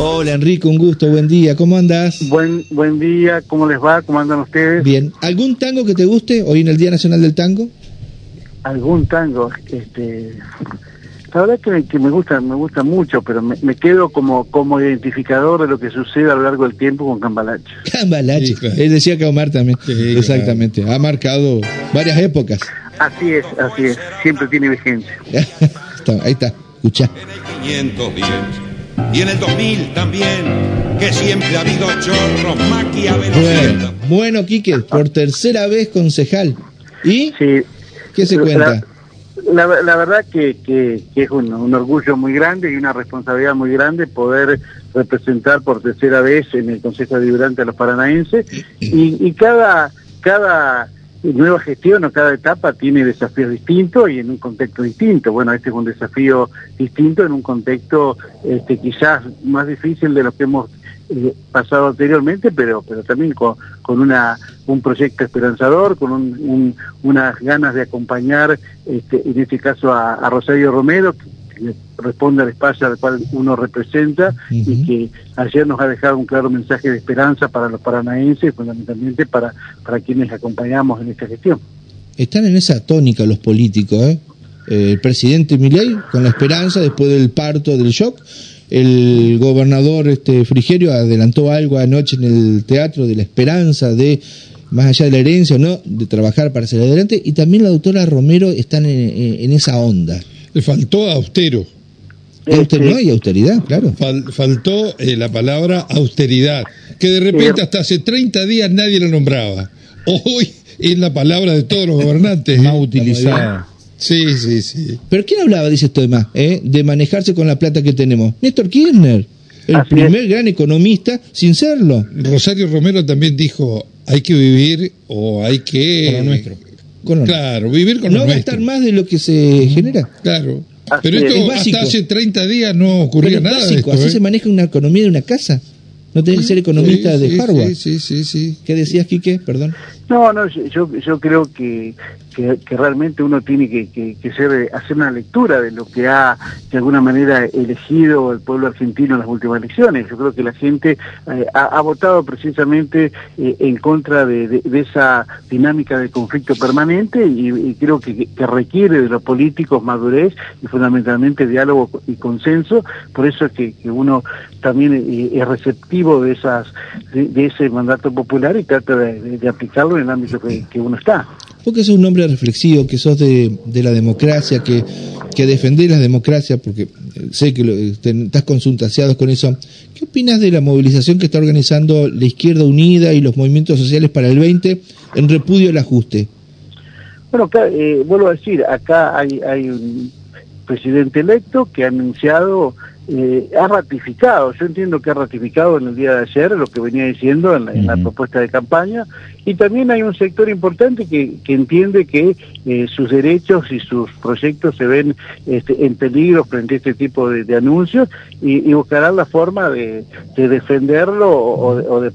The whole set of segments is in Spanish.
Hola Enrique, un gusto, buen día, ¿cómo andás? Buen, buen día, ¿cómo les va? ¿Cómo andan ustedes? Bien, ¿algún tango que te guste hoy en el Día Nacional del Tango? Algún tango, este... La verdad que, que me gusta, me gusta mucho, pero me, me, quedo como, como identificador de lo que sucede a lo largo del tiempo con Cambalache. Cambalache, sí, claro. él decía que Omar también, sí, exactamente, claro. ha marcado varias épocas. Así es, así es, siempre tiene vigencia. ahí está, escucha. En el 510 y en el 2000 también, que siempre ha habido chorros, maquiavelos. Bueno, bueno, Quique, por tercera vez concejal. ¿Y sí, qué se cuenta? La, la, la verdad que, que, que es un, un, orgullo muy grande y una responsabilidad muy grande poder representar por tercera vez en el Consejo Deliberante a los paranaenses y, y cada, cada nueva gestión o cada etapa tiene desafíos distintos y en un contexto distinto. Bueno, este es un desafío distinto en un contexto este, quizás más difícil de lo que hemos eh, pasado anteriormente, pero pero también con, con una un proyecto esperanzador, con un, un, unas ganas de acompañar, este, en este caso a, Rosario Romero, responde al espacio al cual uno representa uh -huh. y que ayer nos ha dejado un claro mensaje de esperanza para los paranaenses, fundamentalmente para, para quienes acompañamos en esta gestión. Están en esa tónica los políticos, ¿eh? El presidente Milei con la esperanza después del parto del shock el gobernador este Frigerio adelantó algo anoche en el teatro de la esperanza de más allá de la herencia no de trabajar para salir adelante y también la doctora Romero están en, en esa onda faltó austero Auster no hay austeridad, claro. Fal faltó eh, la palabra austeridad, que de repente hasta hace 30 días nadie la nombraba. Hoy es la palabra de todos los gobernantes. Más ¿eh? utilizada. Sí, sí, sí. ¿Pero quién hablaba, dice esto más, eh, de manejarse con la plata que tenemos? Néstor Kirchner, el Así primer es. gran economista sin serlo. Rosario Romero también dijo, hay que vivir o hay que... Con lo nuestro. Con lo claro, vivir con no lo nuestro. No gastar más de lo que se genera. Claro. Pero esto hasta hace 30 días no ocurría nada. Básico, de esto, así ¿eh? se maneja una economía de una casa. No tenés que ser economista sí, de sí, Harvard. Sí, sí, sí. ¿Qué decías, Quique? Perdón. No, no, yo, yo creo que, que, realmente uno tiene que, que, ser, hacer una lectura de lo que ha, de alguna manera, elegido el pueblo argentino en las últimas elecciones. Yo creo que la gente eh, ha, votado precisamente eh, en contra de, de, esa dinámica de conflicto permanente y, creo que, que, requiere de los políticos madurez y fundamentalmente diálogo y consenso. Por eso es que, uno también eh, es receptivo de, esas, de, ese mandato popular y trata de aplicarlo en el ámbito que, que uno está. Porque sos un hombre reflexivo, que sos de, de la democracia, que, que defendés la democracia, porque sé que lo, te, estás consultaciados con eso. ¿Qué opinas de la movilización que está organizando la Izquierda Unida y los movimientos sociales para el 20 en repudio al ajuste? Bueno, acá, eh, vuelvo a decir, acá hay, hay un presidente electo que ha anunciado eh, ha ratificado, yo entiendo que ha ratificado en el día de ayer lo que venía diciendo en la, en la propuesta de campaña, y también hay un sector importante que, que entiende que eh, sus derechos y sus proyectos se ven este, en peligro frente a este tipo de, de anuncios y, y, buscarán la forma de, de defenderlo o, o, de, o, de,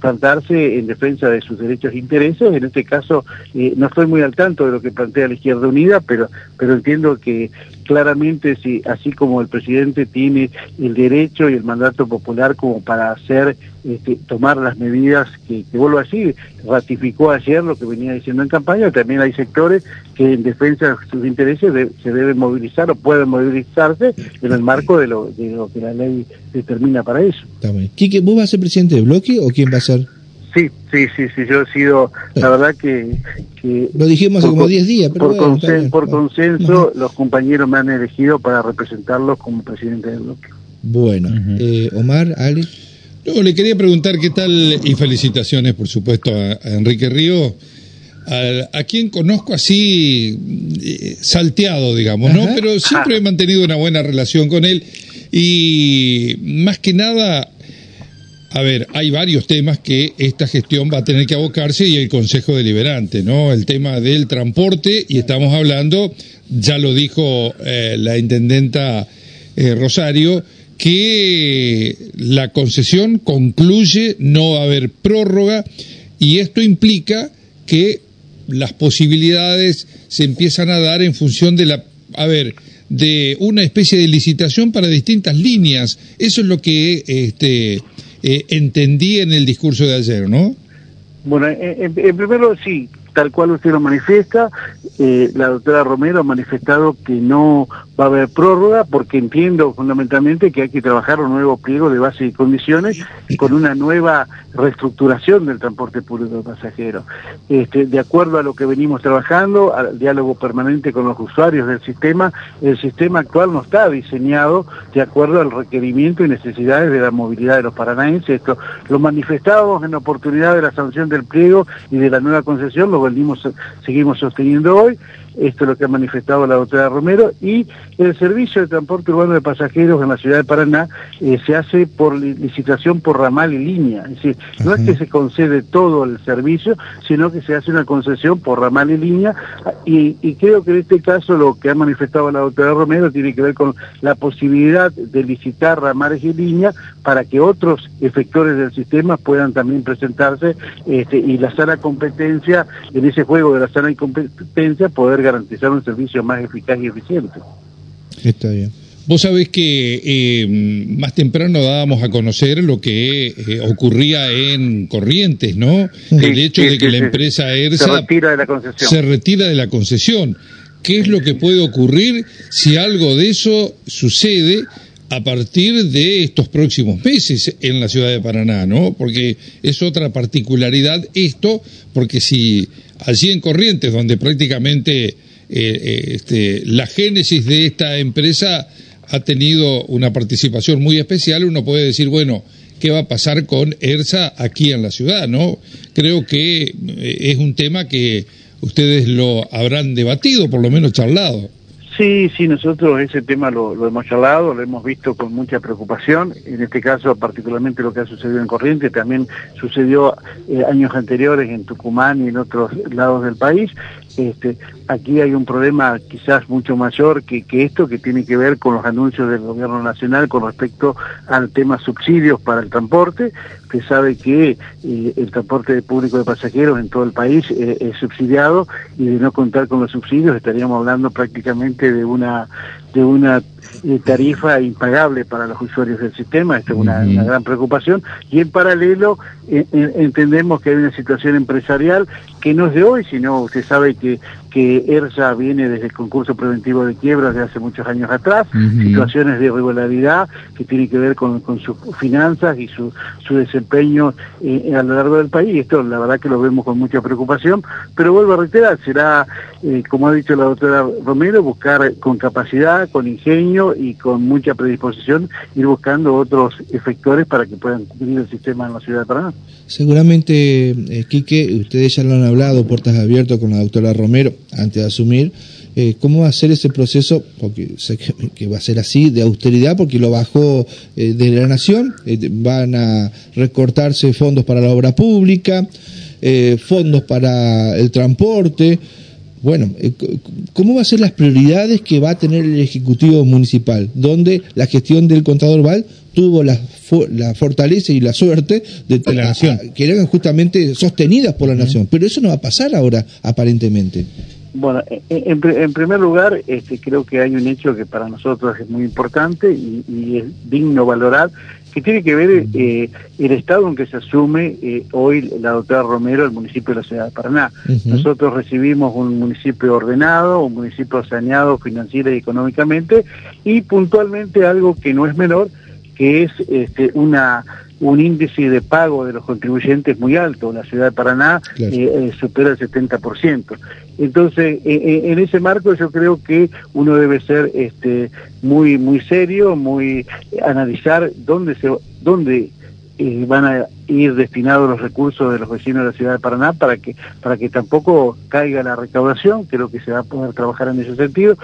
plantarse en defensa de sus derechos e intereses. En este caso, eh, no estoy muy al tanto de lo que plantea la Izquierda Unida, pero, pero entiendo que claramente, si, así como el presidente tiene el derecho y el mandato popular como para hacer este, tomar las medidas que, que, vuelvo a decir, ratificó ayer lo que venía diciendo en campaña, también hay sectores que en defensa de sus intereses de, se deben movilizar o pueden movilizarse en el marco de lo, de lo que la ley determina para eso. Bien. Quique, ¿vos vas a ser presidente del bloque o quién va a ser? Sí, sí, sí, sí, yo he sido, la verdad que... que Lo dijimos hace como 10 días, pero Por, bueno, consen, por consenso, los compañeros me han elegido para representarlos como presidente del bloque. Bueno, uh -huh. eh, Omar, Ali. No, le quería preguntar qué tal, y felicitaciones, por supuesto, a, a Enrique Río, a, a, quien conozco así eh, salteado, digamos, ¿no? Ajá. Pero siempre he mantenido una buena relación con él y más que nada, a ver, hay varios temas que esta gestión va a tener que abocarse y el Consejo Deliberante, ¿no? El tema del transporte y estamos hablando, ya lo dijo eh, la intendenta eh, Rosario, que la concesión concluye, no va a haber prórroga y esto implica que las posibilidades se empiezan a dar en función de la, a ver, de una especie de licitación para distintas líneas. Eso es lo que este, eh, entendí en el discurso de ayer, ¿no? Bueno, en, en primero sí, tal cual usted lo manifiesta, eh, la doctora Romero ha manifestado que no va a haber prórroga porque entiendo fundamentalmente que hay que trabajar un nuevo pliego de base y condiciones con una nueva reestructuración del transporte público de pasajeros. Este, de acuerdo a lo que venimos trabajando, al diálogo permanente con los usuarios del sistema, el sistema actual no está diseñado de acuerdo al requerimiento y necesidades de la movilidad de los paranaenses. Esto lo manifestábamos en la oportunidad de la sanción del pliego y de la nueva concesión, seguimos sosteniendo hoy esto es lo que ha manifestado la doctora Romero, y el servicio de transporte urbano de pasajeros en la ciudad de Paraná eh, se hace por licitación por ramal y línea, es decir, no es que se concede todo el servicio, sino que se hace una concesión por ramal y línea, y, y creo que en este caso lo que ha manifestado la doctora Romero tiene que ver con la posibilidad de licitar ramales y líneas para que otros efectores del sistema puedan también presentarse este, y la sana competencia, en ese juego de la sana competencia, poder garantizar un servicio más eficaz y eficiente. Está bien. Vos sabés que eh, más temprano dábamos a conocer lo que eh, ocurría en Corrientes, ¿no? el hecho de que la empresa ERSA se retira de la concesión. Se retira de la concesión. ¿Qué es lo que puede ocurrir si algo de eso sucede a partir de estos próximos meses en la ciudad de Paraná, ¿no? Porque es otra particularidad esto, porque si allí en Corrientes, donde prácticamente eh, eh, este, la génesis de esta empresa ha tenido una participación muy especial, uno puede decir, bueno, ¿qué va a pasar con ERSA aquí en la ciudad? ¿no? Creo que eh, es un tema que ustedes lo habrán debatido, por lo menos charlado. Sí, sí, nosotros ese tema lo, hemos charlado, lo hemos visto con mucha preocupación, en este caso particularmente lo que ha sucedido en Corrientes, también sucedió eh, años anteriores en Tucumán y en otros lados del país, este, aquí hay un problema quizás mucho mayor que, que, esto, que tiene que ver con los anuncios del gobierno nacional con respecto al tema subsidios para el transporte. Usted sabe que eh, el transporte público de pasajeros en todo el país eh, es subsidiado y de no contar con los subsidios estaríamos hablando prácticamente de una de una eh, tarifa impagable para los usuarios del sistema, esta es una, gran preocupación, y en paralelo entendemos que hay una situación empresarial que no es de hoy, sino usted sabe que que ERSA viene desde el concurso preventivo de quiebras de hace muchos años atrás, situaciones de irregularidad que tienen que ver con, sus finanzas y su, su desempeño eh, a lo largo del país. Esto la verdad que lo vemos con mucha preocupación, pero vuelvo a reiterar, será, eh, como ha dicho la doctora Romero, buscar con capacidad, con ingenio y con mucha predisposición ir buscando otros efectores para que puedan cubrir el sistema en la ciudad de Paraná. Seguramente, eh, Quique, ustedes ya lo han hablado, puertas abiertas con la doctora Romero antes de asumir, eh, ¿cómo va a ser ese proceso? Porque sé que, va a ser así, de austeridad, porque lo bajó eh, de la Nación, eh, van a recortarse fondos para la obra pública, fondos para el transporte. Bueno, ¿cómo va a ser las prioridades que va a tener el Ejecutivo Municipal? Donde la gestión del contador Val tuvo la, la fortaleza y la suerte de, la nación. que eran justamente sostenidas por la nación. Pero eso no va a pasar ahora, aparentemente. Bueno, en, primer lugar, este, creo que hay un hecho que para nosotros es muy importante y, es digno valorar, que tiene que ver eh, el estado en que se asume eh, hoy la doctora Romero, el municipio de la ciudad de Paraná. Nosotros recibimos un municipio ordenado, un municipio saneado financiera y económicamente, y puntualmente algo que no es menor, que es este, una un índice de pago de los contribuyentes muy alto. La ciudad de Paraná eh, eh, supera el 70%. Entonces, eh, en ese marco yo creo que uno debe ser este, muy muy serio, muy analizar dónde se dónde van a ir destinados los recursos de los vecinos de la ciudad de Paraná para que para que tampoco caiga la recaudación, creo que se va a poder trabajar en ese sentido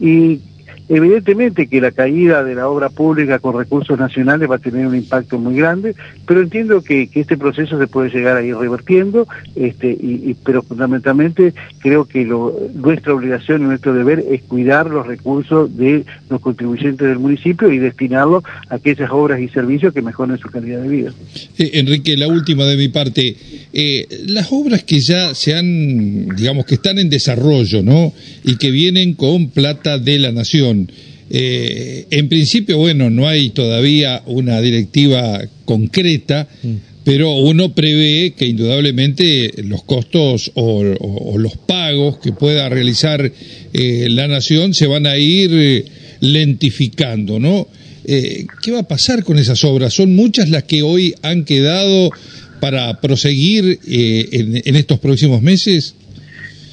y Evidentemente que la caída de la obra pública con recursos nacionales va a tener un impacto muy grande, pero entiendo que, este proceso se puede llegar a ir revertiendo, este, y, pero fundamentalmente creo que nuestra obligación y nuestro deber es cuidar los recursos de los contribuyentes del municipio y destinarlos a aquellas obras y servicios que mejoren su calidad de vida. Eh, Enrique, la última de mi parte. Eh, las obras que ya se han, digamos, que están en desarrollo, ¿no? Y que vienen con plata de la nación. Eh, en principio, bueno, no hay todavía una directiva concreta, mm. pero uno prevé que indudablemente los costos o, los pagos que pueda realizar eh, la nación se van a ir lentificando, ¿no? ¿Qué va a pasar con esas obras? Son muchas las que hoy han quedado para proseguir en, en estos próximos meses.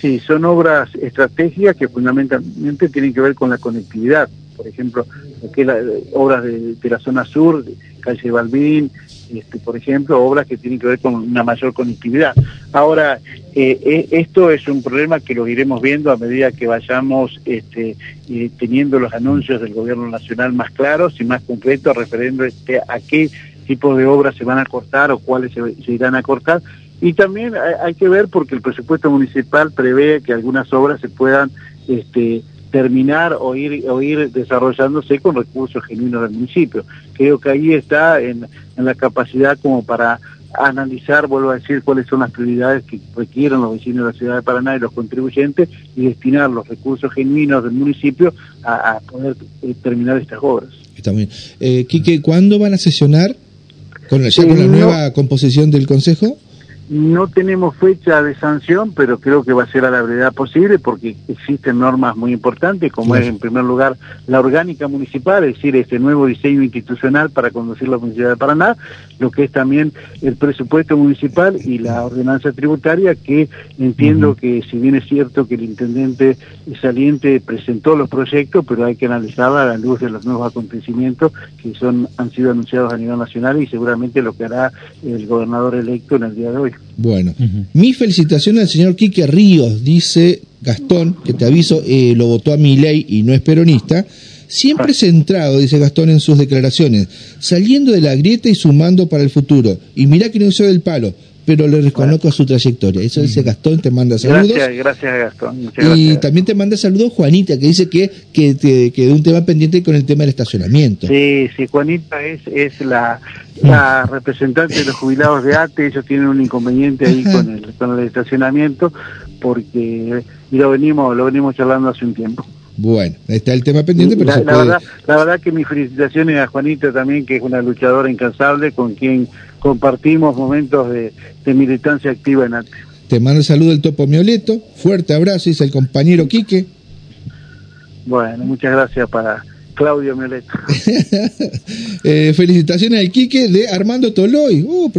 Sí, son obras estratégicas que fundamentalmente tienen que ver con la conectividad por ejemplo, aquellas obras de, la zona sur, calle Balbín, este, por ejemplo, obras que tienen que ver con una mayor conectividad. Ahora, eh, eh, esto es un problema que lo iremos viendo a medida que vayamos este, eh, teniendo los anuncios del gobierno nacional más claros y más concretos referendo este, a qué tipo de obras se van a cortar o cuáles se, irán a cortar. Y también hay, que ver porque el presupuesto municipal prevé que algunas obras se puedan este, terminar o ir, o ir desarrollándose con recursos genuinos del municipio. Creo que ahí está en, la capacidad como para analizar, vuelvo a decir, cuáles son las prioridades que requieren los vecinos de la ciudad de Paraná y los contribuyentes y destinar los recursos genuinos del municipio a, poder eh, terminar estas obras. Está bien. Eh, Quique, ¿cuándo van a sesionar con, la, con la nueva composición del Consejo? No tenemos fecha de sanción, pero creo que va a ser a la brevedad posible porque existen normas muy importantes, como es en primer lugar la orgánica municipal, es decir, este nuevo diseño institucional para conducir la Municipalidad de Paraná, lo que es también el presupuesto municipal y la ordenanza tributaria, que entiendo que si bien es cierto que el intendente saliente presentó los proyectos, pero hay que analizarla a la luz de los nuevos acontecimientos que son han sido anunciados a nivel nacional y seguramente lo que hará el gobernador electo en el día de hoy. Bueno, mi felicitación al señor Quique Ríos, dice Gastón, que te aviso, eh, lo votó a mi ley y no es peronista. Siempre centrado, dice Gastón en sus declaraciones, saliendo de la grieta y sumando para el futuro. Y mirá que no usó del palo pero le reconozco su trayectoria. Eso dice Gastón, te manda saludos. Gracias, gracias Gastón. y también te manda saludos Juanita, que dice que, que te quedó un tema pendiente con el tema del estacionamiento. Sí, sí, Juanita es, es la, la representante de los jubilados de ATE, ellos tienen un inconveniente ahí con el, con el estacionamiento, porque y lo venimos, lo venimos charlando hace un tiempo. Bueno, está el tema pendiente, pero la, verdad, la verdad que mis felicitaciones a Juanita también, que es una luchadora incansable, con quien compartimos momentos de, militancia activa en ATE. Te mando el saludo el Topo Mioleto, fuerte abrazo, dice el compañero Quique. Bueno, muchas gracias para Claudio Mioleto. eh, felicitaciones al Quique de Armando Toloy. Uh,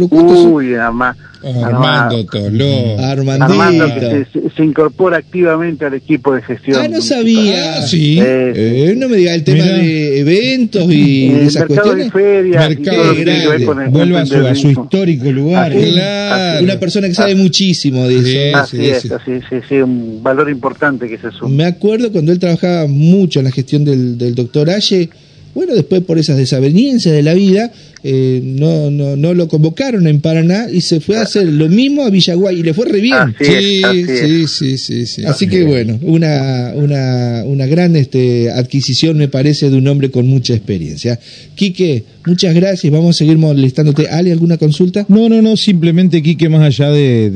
Uy, además Armando Toló. Armando que se, incorpora activamente al equipo de gestión. Ah, no sabía. Ah, sí. Eh, no me diga el tema de eventos y de esas cuestiones. De ferias mercado de Vuelva a su, a su, histórico lugar. claro. Una persona que sabe muchísimo de eso. Así es, sí, sí, un valor importante que se suma. Me acuerdo cuando él trabajaba mucho en la gestión del, del doctor Aye bueno, después por esas desavenencias de la vida, eh, no, no, no lo convocaron en Paraná y se fue a hacer lo mismo a Villaguay y le fue re bien. sí, sí, sí, sí, Así que bueno, una, una, una gran este, adquisición me parece de un hombre con mucha experiencia. Quique, muchas gracias. Vamos a seguir molestándote. ¿Ale, alguna consulta? No, no, no, simplemente Quique, más allá de,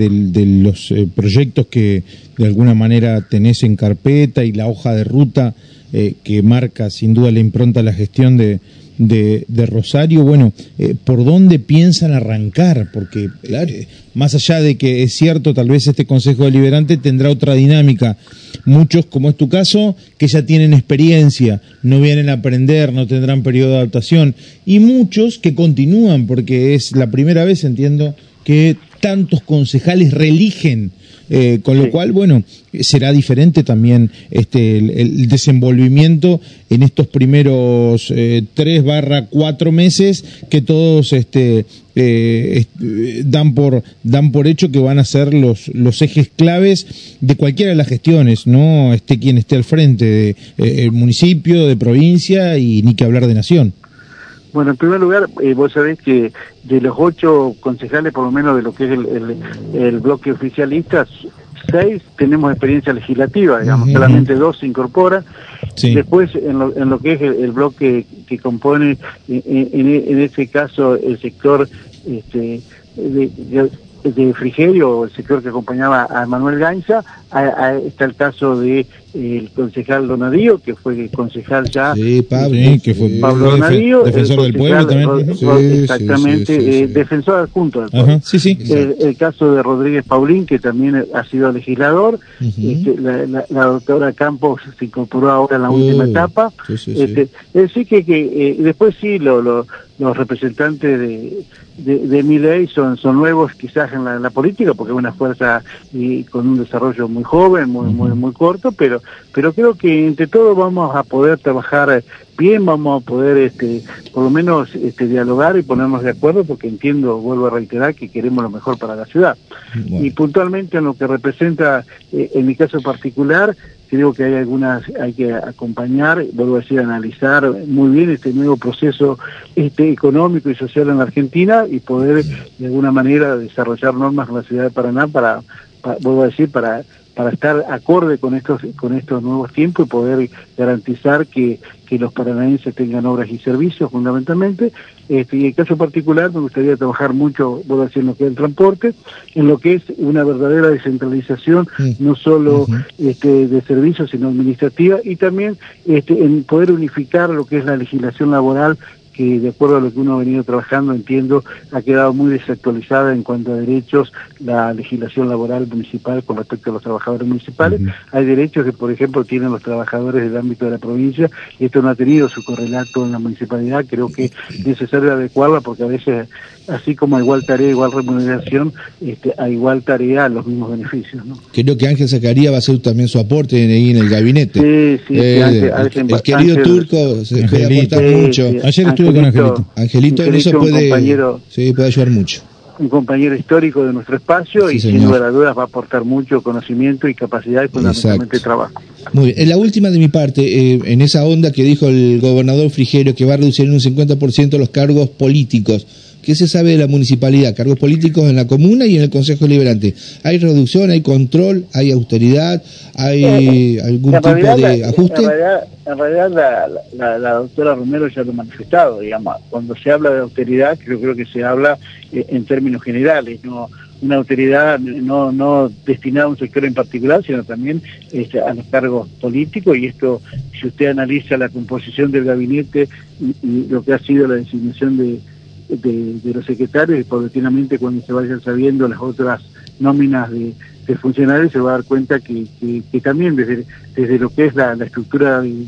los eh, proyectos que de alguna manera tenés en carpeta y la hoja de ruta eh, que marca sin duda la impronta la gestión de, de, Rosario, bueno, eh, ¿por dónde piensan arrancar? Porque eh, más allá de que es cierto, tal vez este Consejo Deliberante tendrá otra dinámica. Muchos, como es tu caso, que ya tienen experiencia, no vienen a aprender, no tendrán periodo de adaptación. Y muchos que continúan, porque es la primera vez, entiendo, que tantos concejales religen eh, con lo cual, bueno, será diferente también este, el, desenvolvimiento en estos primeros eh, tres barra cuatro meses que todos este, eh, dan, por, dan por hecho que van a ser los, los ejes claves de cualquiera de las gestiones, no esté quien esté al frente, del municipio, de provincia y ni que hablar de nación. Bueno, en primer lugar, eh, vos sabés que de los ocho concejales, por lo menos de lo que es el, bloque oficialista, seis tenemos experiencia legislativa, digamos, solamente dos se incorporan. Después, en lo, en lo que es el, bloque que compone, en, en, ese caso, el sector este, de, de Frigerio, el sector que acompañaba a Manuel Gainza, está el caso de el concejal Donadío, que fue concejal ya. Sí, Pablo, que fue Pablo Donadío, defensor del pueblo también. exactamente, defensor adjunto del pueblo. sí, sí. El, caso de Rodríguez Paulín, que también ha sido legislador. Este, la, doctora Campos se incorporó ahora en la última etapa. Este, es decir, que, que eh, después sí, lo, lo, los representantes de, de, mi ley son, son nuevos quizás en la, política, porque es una fuerza y con un desarrollo muy joven, muy, muy, muy corto, pero, pero creo que entre todos vamos a poder trabajar bien, vamos a poder este, por lo menos este, dialogar y ponernos de acuerdo, porque entiendo, vuelvo a reiterar, que queremos lo mejor para la ciudad. Y puntualmente en lo que representa, eh, en mi caso particular, creo que hay algunas, hay que acompañar, vuelvo a decir, analizar muy bien este nuevo proceso este, económico y social en la Argentina y poder de alguna manera desarrollar normas en la ciudad de Paraná para, vuelvo a decir, para para estar acorde con estos con estos nuevos tiempos y poder garantizar que, que los paranaenses tengan obras y servicios fundamentalmente. Este, y en el caso particular me gustaría trabajar mucho, voy a decir, en lo que es el transporte, en lo que es una verdadera descentralización, no solo este, de servicios, sino administrativa, y también este, en poder unificar lo que es la legislación laboral que de acuerdo a lo que uno ha venido trabajando, entiendo, ha quedado muy desactualizada en cuanto a derechos la legislación laboral municipal con respecto a los trabajadores municipales. Hay derechos que, por ejemplo, tienen los trabajadores del ámbito de la provincia y esto no ha tenido su correlato en la municipalidad. Creo que es necesario adecuarla porque a veces, así como a igual tarea, igual remuneración, este, a igual tarea los mismos beneficios. ¿no? Creo que Ángel Zacarías va a hacer también su aporte ahí en el gabinete. Sí, sí, eh, el, querido Turco se puede aportar mucho. Ayer estuve con Angelito. Angelito, en eso puede, sí, puede ayudar mucho un compañero histórico de nuestro espacio y sin lugar a dudas va a aportar mucho conocimiento y capacidad y fundamentalmente trabajo. Muy bien. En la última de mi parte, eh, en esa onda que dijo el gobernador Frigerio que va a reducir en un 50% los cargos políticos. ¿Qué se sabe de la municipalidad? Cargos políticos en la comuna y en el Consejo Liberante. ¿Hay reducción, hay control, hay austeridad, hay eh, algún tipo de ajuste? En realidad, la, doctora Romero ya lo ha manifestado, digamos. Cuando se habla de austeridad, yo creo que se habla eh, en términos generales, no una autoridad no, no destinada a un sector en particular, sino también este, a los cargos políticos, y esto, si usted analiza la composición del gabinete y lo que ha sido la designación de de, los secretarios y paulatinamente cuando se vayan sabiendo las otras nóminas de, funcionarios se va a dar cuenta que, también desde, desde lo que es la, estructura de,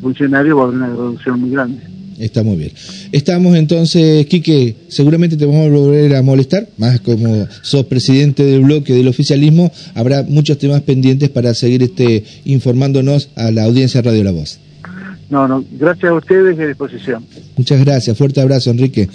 funcionarios va a haber una reducción muy grande. Está muy bien. Estamos entonces, Quique, seguramente te vamos a volver a molestar, más como sos presidente del bloque del oficialismo, habrá muchos temas pendientes para seguir este informándonos a la audiencia Radio La Voz. No, no, gracias a ustedes y a disposición. Muchas gracias, fuerte abrazo, Enrique.